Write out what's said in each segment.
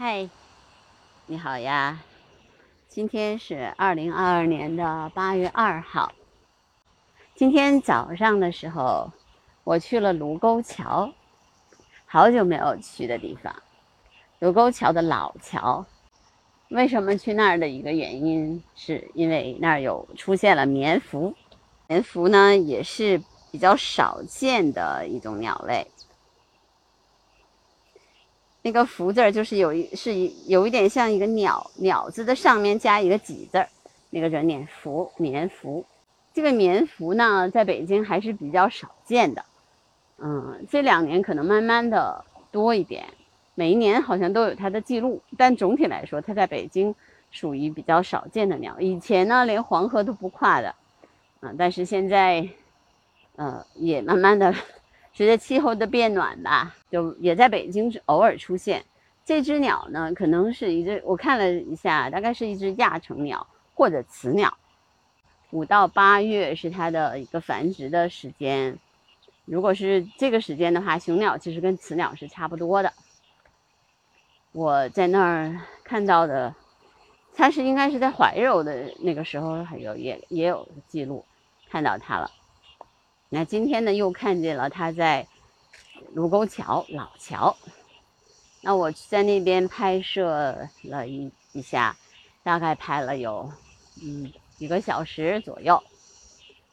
嗨，你好呀！今天是二零二二年的八月二号。今天早上的时候，我去了卢沟桥，好久没有去的地方。卢沟桥的老桥，为什么去那儿的一个原因，是因为那儿有出现了棉蜉。棉蜉呢，也是比较少见的一种鸟类。那个“福”字就是有一是一有一点像一个鸟鸟字的上面加一个“几”字儿，那个人脸“福”棉蜉。这个棉蜉呢，在北京还是比较少见的，嗯，这两年可能慢慢的多一点，每一年好像都有它的记录，但总体来说，它在北京属于比较少见的鸟。以前呢，连黄河都不跨的，嗯，但是现在，呃，也慢慢的。随着气候的变暖吧，就也在北京偶尔出现。这只鸟呢，可能是一只，我看了一下，大概是一只亚成鸟或者雌鸟。五到八月是它的一个繁殖的时间。如果是这个时间的话，雄鸟其实跟雌鸟是差不多的。我在那儿看到的，它是应该是在怀柔的那个时候还有也也有记录，看到它了。那今天呢，又看见了他在卢沟桥老桥。那我在那边拍摄了一一下，大概拍了有嗯几个小时左右。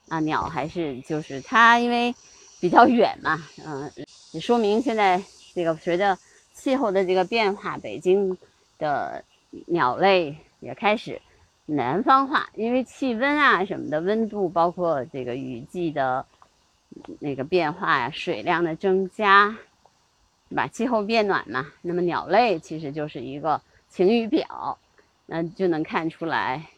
那鸟还是就是它，因为比较远嘛，嗯，也说明现在这个随着气候的这个变化，北京的鸟类也开始南方化，因为气温啊什么的温度，包括这个雨季的。那个变化呀，水量的增加，对吧？气候变暖嘛，那么鸟类其实就是一个晴雨表，那就能看出来，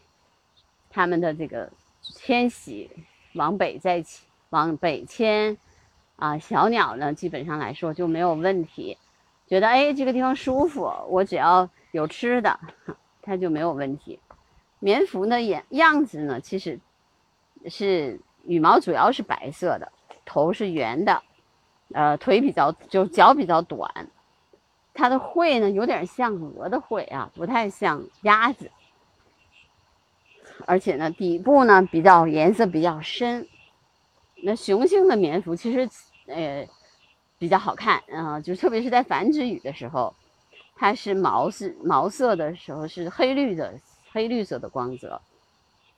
它们的这个迁徙往北再往北迁啊，小鸟呢基本上来说就没有问题，觉得哎这个地方舒服，我只要有吃的，它就没有问题。棉服的样样子呢，其实是羽毛主要是白色的。头是圆的，呃，腿比较就脚比较短，它的喙呢有点像鹅的喙啊，不太像鸭子，而且呢底部呢比较颜色比较深。那雄性的棉服其实呃比较好看啊，就特别是在繁殖羽的时候，它是毛是毛色的时候是黑绿的黑绿色的光泽，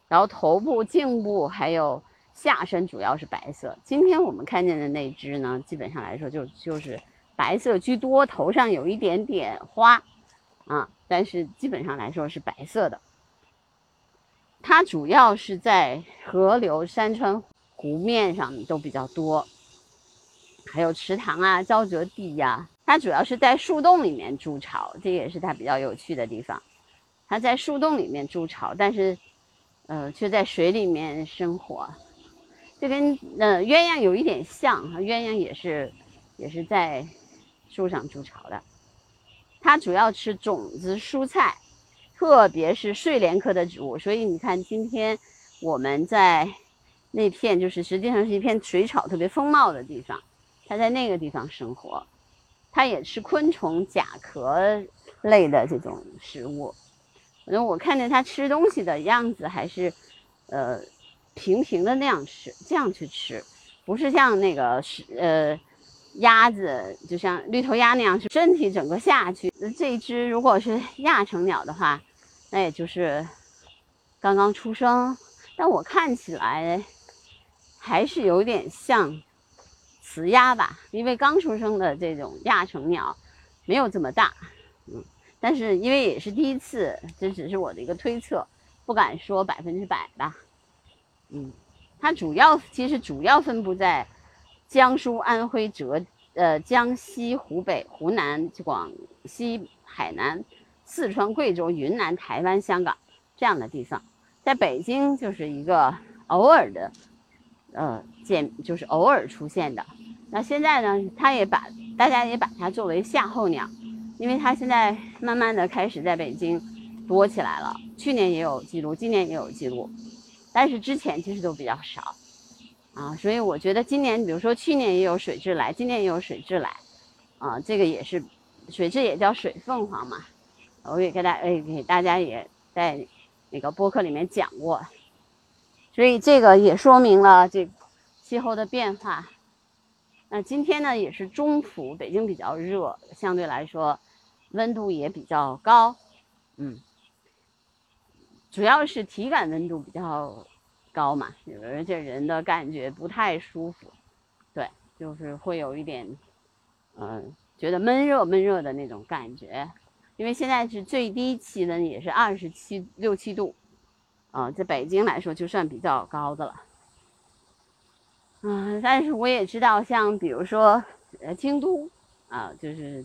然后头部、颈部还有。下身主要是白色，今天我们看见的那只呢，基本上来说就就是白色居多，头上有一点点花，啊，但是基本上来说是白色的。它主要是在河流、山川、湖面上都比较多，还有池塘啊、沼泽地呀。它主要是在树洞里面筑巢，这也是它比较有趣的地方。它在树洞里面筑巢，但是，呃，却在水里面生活。就跟呃鸳鸯有一点像哈，鸳鸯也是也是在树上筑巢的。它主要吃种子蔬菜，特别是睡莲科的植物。所以你看，今天我们在那片就是实际上是一片水草特别丰茂的地方，它在那个地方生活。它也吃昆虫、甲壳类的这种食物。反正我看见它吃东西的样子还是呃。平平的那样吃，这样去吃，不是像那个是呃鸭子，就像绿头鸭那样，是身体整个下去。那这一只如果是 亚成鸟的话，那也就是刚刚出生，但我看起来还是有点像雌鸭吧，因为刚出生的这种亚成鸟没有这么大，嗯，但是因为也是第一次，这只是我的一个推测，不敢说百分之百吧。嗯，它主要其实主要分布在江苏、安徽、浙呃江西、湖北、湖南、广西、海南、四川、贵州、云南、台湾、香港这样的地方，在北京就是一个偶尔的，呃见就是偶尔出现的。那现在呢，它也把大家也把它作为夏候鸟，因为它现在慢慢的开始在北京多起来了。去年也有记录，今年也有记录。但是之前其实都比较少，啊，所以我觉得今年，比如说去年也有水蛭来，今年也有水蛭来，啊，这个也是，水蛭也叫水凤凰嘛，我也给大诶给大家也在那个播客里面讲过，所以这个也说明了这气候的变化。那今天呢也是中伏，北京比较热，相对来说温度也比较高，嗯，主要是体感温度比较高嘛，而且人的感觉不太舒服，对，就是会有一点，嗯。觉得闷热闷热的那种感觉，因为现在是最低气温也是二十七六七度，啊，在北京来说就算比较高的了。嗯，但是我也知道，像比如说呃京都，啊，就是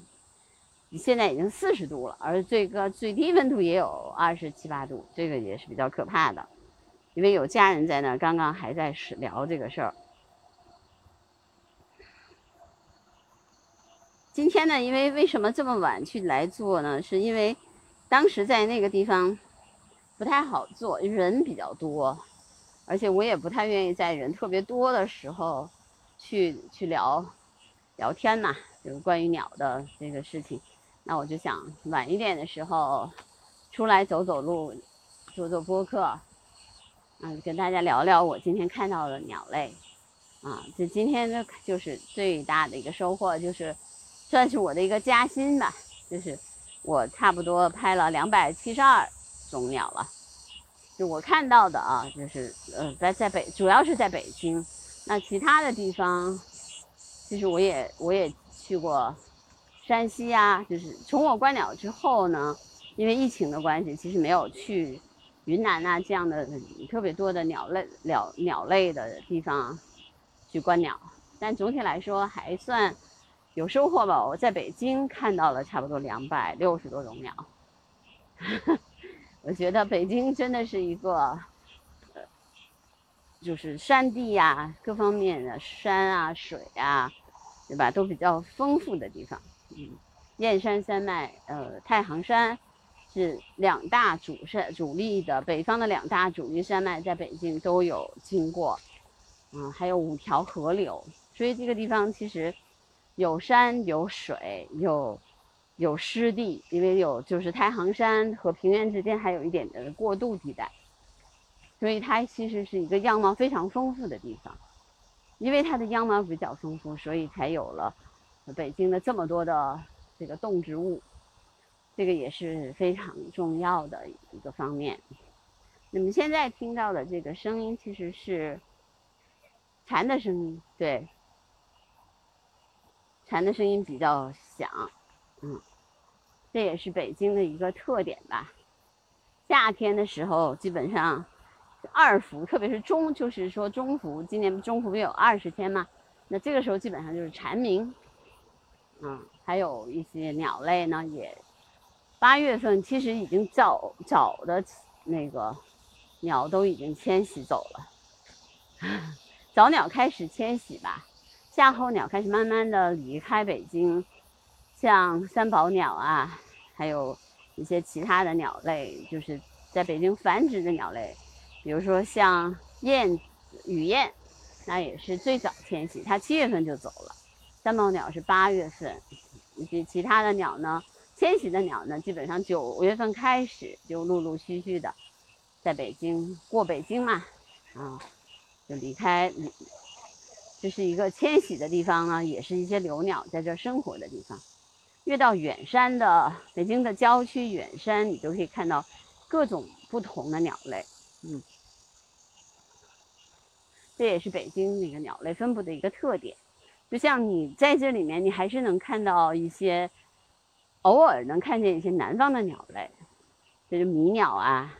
现在已经四十度了，而最高最低温度也有二十七八度，这个也是比较可怕的。因为有家人在那儿，刚刚还在聊这个事儿。今天呢，因为为什么这么晚去来做呢？是因为当时在那个地方不太好做，人比较多，而且我也不太愿意在人特别多的时候去去聊聊天嘛，就是关于鸟的这个事情。那我就想晚一点的时候出来走走路，做做播客，嗯，跟大家聊聊我今天看到的鸟类。啊，这今天呢就是最大的一个收获就是。算是我的一个加薪吧，就是我差不多拍了两百七十二种鸟了，就我看到的啊，就是呃，在在北主要是在北京，那其他的地方，其实我也我也去过山西啊，就是从我观鸟之后呢，因为疫情的关系，其实没有去云南啊这样的特别多的鸟类鸟鸟类的地方去观鸟，但总体来说还算。有收获吧？我在北京看到了差不多两百六十多种鸟，我觉得北京真的是一个，呃，就是山地呀，各方面的山啊、水啊，对吧，都比较丰富的地方。燕山山脉、呃，太行山是两大主山主力的北方的两大主力山脉，在北京都有经过。嗯，还有五条河流，所以这个地方其实。有山有水有有湿地，因为有就是太行山和平原之间还有一点的过渡地带，所以它其实是一个样貌非常丰富的地方。因为它的样貌比较丰富，所以才有了北京的这么多的这个动植物，这个也是非常重要的一个方面。你们现在听到的这个声音其实是蝉的声音，对。蝉的声音比较响，嗯，这也是北京的一个特点吧。夏天的时候，基本上二伏，特别是中，就是说中伏，今年中伏不有二十天嘛，那这个时候基本上就是蝉鸣，嗯，还有一些鸟类呢，也八月份其实已经早早的那个鸟都已经迁徙走了，早鸟开始迁徙吧。夏候鸟开始慢慢的离开北京，像三宝鸟啊，还有一些其他的鸟类，就是在北京繁殖的鸟类，比如说像燕、雨燕，那也是最早迁徙，它七月份就走了。三宝鸟是八月份，以及其他的鸟呢，迁徙的鸟呢，基本上九月份开始就陆陆续续的在北京过北京嘛，啊，就离开。这是一个迁徙的地方呢，也是一些留鸟在这生活的地方。越到远山的北京的郊区远山，你就可以看到各种不同的鸟类。嗯，这也是北京那个鸟类分布的一个特点。就像你在这里面，你还是能看到一些，偶尔能看见一些南方的鸟类，就是迷鸟啊，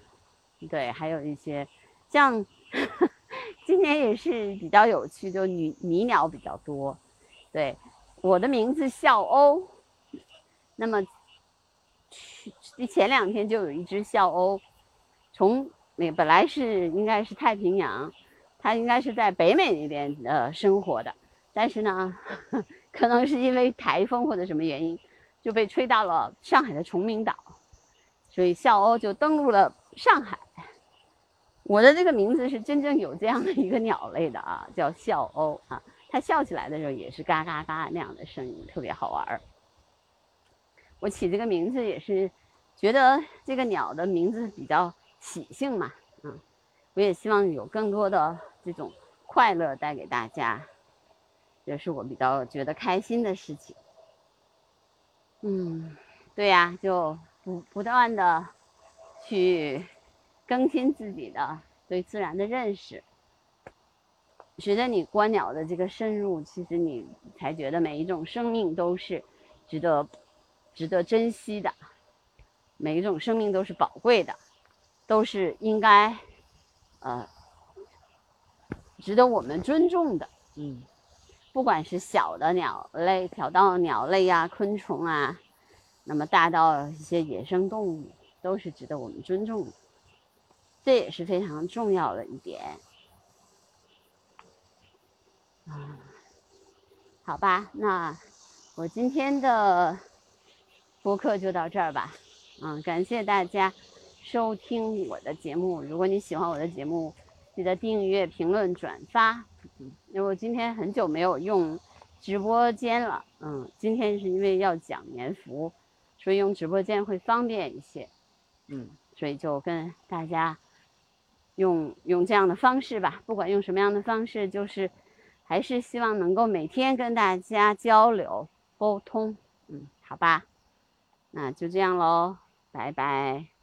对，还有一些像。今年也是比较有趣，就女迷鸟比较多。对，我的名字笑鸥。那么，去前两天就有一只笑鸥，从那本来是应该是太平洋，它应该是在北美那边呃生活的，但是呢，可能是因为台风或者什么原因，就被吹到了上海的崇明岛，所以笑鸥就登陆了上海。我的这个名字是真正有这样的一个鸟类的啊，叫笑鸥啊。它笑起来的时候也是嘎嘎嘎那样的声音，特别好玩儿。我起这个名字也是觉得这个鸟的名字比较喜庆嘛，嗯，我也希望有更多的这种快乐带给大家，也是我比较觉得开心的事情。嗯，对呀，就不不断的去更新自己的对自然的认识。随着你观鸟的这个深入，其实你才觉得每一种生命都是值得值得珍惜的，每一种生命都是宝贵的，都是应该呃值得我们尊重的。嗯。不管是小的鸟类、小到鸟类呀、昆虫啊，那么大到一些野生动物，都是值得我们尊重的，这也是非常重要的一点。啊，好吧，那我今天的播客就到这儿吧。嗯，感谢大家收听我的节目。如果你喜欢我的节目，记得订阅、评论、转发。因为我今天很久没有用直播间了，嗯，今天是因为要讲棉服，所以用直播间会方便一些，嗯，所以就跟大家用用这样的方式吧，不管用什么样的方式，就是还是希望能够每天跟大家交流沟通，嗯，好吧，那就这样喽，拜拜。